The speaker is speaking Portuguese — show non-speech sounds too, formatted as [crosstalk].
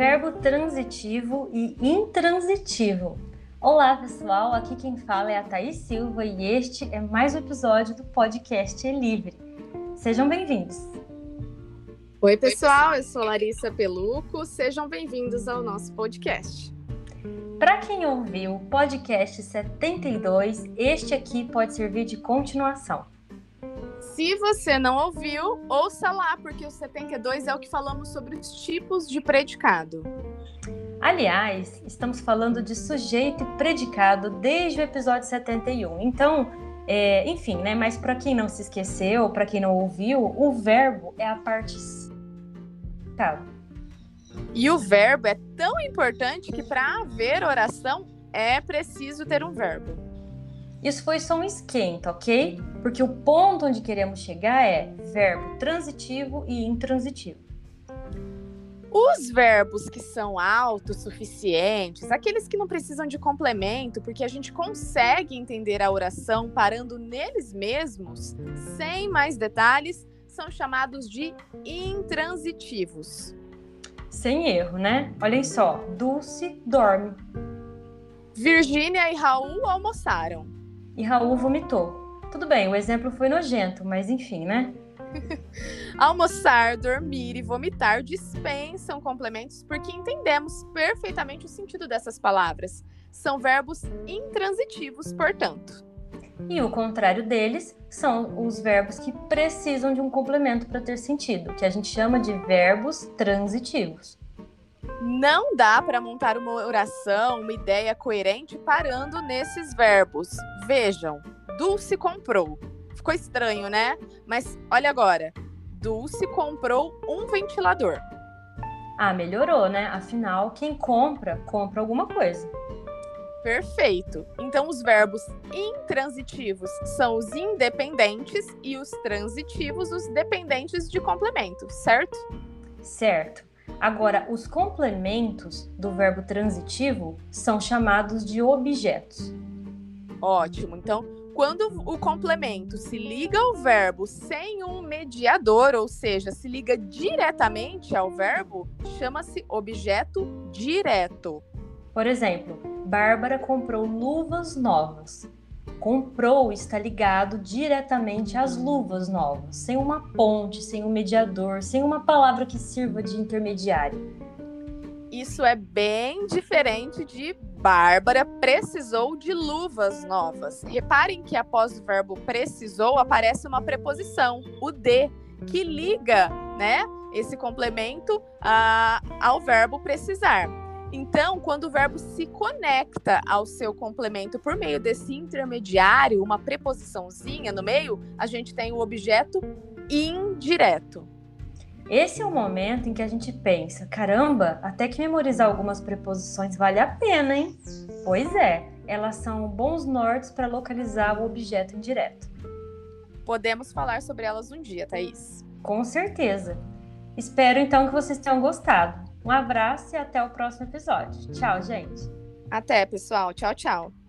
verbo transitivo e intransitivo. Olá, pessoal. Aqui quem fala é a Thaís Silva e este é mais um episódio do podcast É Livre. Sejam bem-vindos. Oi, pessoal. Eu sou Larissa Peluco. Sejam bem-vindos ao nosso podcast. Para quem ouviu o podcast 72, este aqui pode servir de continuação. Se você não ouviu, ouça lá, porque o 72 é o que falamos sobre os tipos de predicado. Aliás, estamos falando de sujeito e predicado desde o episódio 71. Então, é, enfim, né? Mas para quem não se esqueceu, para quem não ouviu, o verbo é a parte. E o verbo é tão importante que para haver oração é preciso ter um verbo. Isso foi só um esquenta, ok? Porque o ponto onde queremos chegar é verbo transitivo e intransitivo. Os verbos que são autossuficientes, aqueles que não precisam de complemento, porque a gente consegue entender a oração parando neles mesmos, sem mais detalhes, são chamados de intransitivos. Sem erro, né? Olhem só: Dulce dorme. Virgínia e Raul almoçaram. E Raul vomitou. Tudo bem, o exemplo foi nojento, mas enfim, né? [laughs] Almoçar, dormir e vomitar dispensam complementos porque entendemos perfeitamente o sentido dessas palavras. São verbos intransitivos, portanto. E o contrário deles são os verbos que precisam de um complemento para ter sentido, que a gente chama de verbos transitivos. Não dá para montar uma oração, uma ideia coerente parando nesses verbos. Vejam, Dulce comprou. Ficou estranho, né? Mas olha agora. Dulce comprou um ventilador. Ah, melhorou, né? Afinal, quem compra, compra alguma coisa. Perfeito. Então, os verbos intransitivos são os independentes e os transitivos os dependentes de complemento, certo? Certo. Agora, os complementos do verbo transitivo são chamados de objetos. Ótimo. Então, quando o complemento se liga ao verbo sem um mediador, ou seja, se liga diretamente ao verbo, chama-se objeto direto. Por exemplo, Bárbara comprou luvas novas. Comprou está ligado diretamente às luvas novas, sem uma ponte, sem um mediador, sem uma palavra que sirva de intermediário. Isso é bem diferente de Bárbara precisou de luvas novas. Reparem que após o verbo precisou aparece uma preposição, o de, que liga, né, esse complemento uh, ao verbo precisar. Então, quando o verbo se conecta ao seu complemento por meio desse intermediário, uma preposiçãozinha no meio, a gente tem o objeto indireto. Esse é o momento em que a gente pensa: caramba, até que memorizar algumas preposições vale a pena, hein? Pois é, elas são bons nortes para localizar o objeto indireto. Podemos falar sobre elas um dia, Thaís. Com certeza. Espero então que vocês tenham gostado. Um abraço e até o próximo episódio. Tchau, gente. Até, pessoal. Tchau, tchau.